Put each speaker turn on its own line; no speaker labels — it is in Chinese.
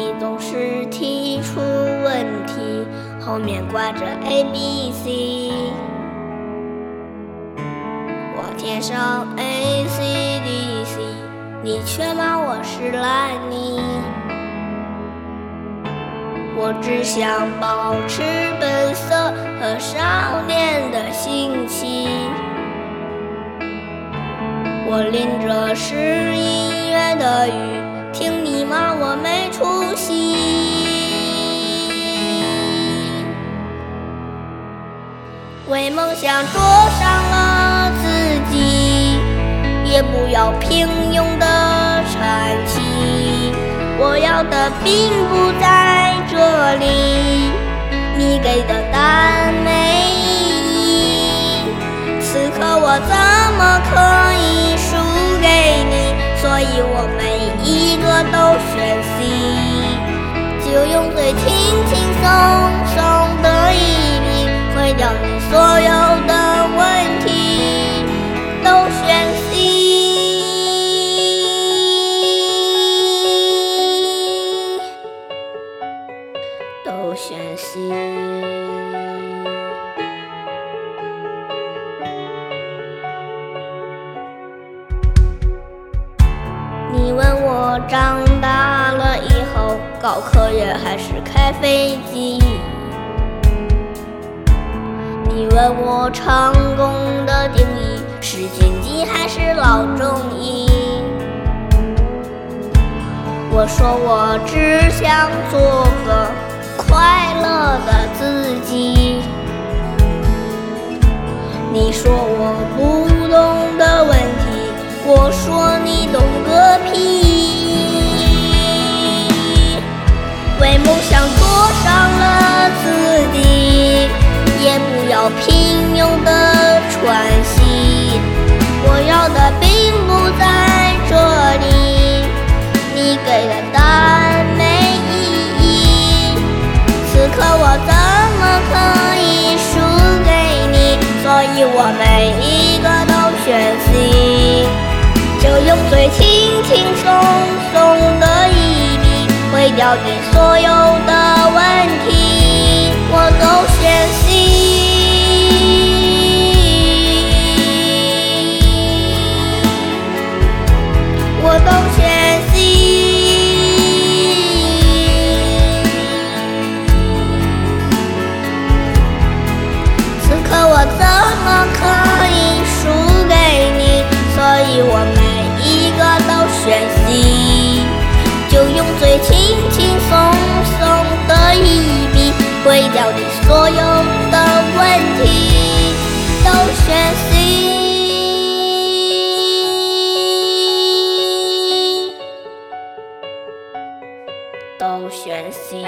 你总是提出问题，后面挂着 A B C，我填上 A C D C，你却骂我是烂泥。我只想保持本色和少年的心情。我淋着十一月的雨，听你骂我没出息。为梦想灼伤了自己，也不要平庸的喘气。我要的并不在这里，你给的答案没意义。此刻我怎么可以输给你？所以我都选 C，就用最轻轻松松的一笔毁掉你所有的问题，都选 C。都选 C。你问我长大了以后，搞科研还是开飞机？你问我成功的定义，是经济还是老中医？我说我只想做个快乐的自己。你说我不懂的问题，我说平庸的喘息。我要的并不在这里，你给的答案没意义。此刻我怎么可以输给你？所以我每一个都选 C，就用最轻轻松松的一笔毁掉你所有的问题，毁掉你所有的问题，都选 C。都选 C。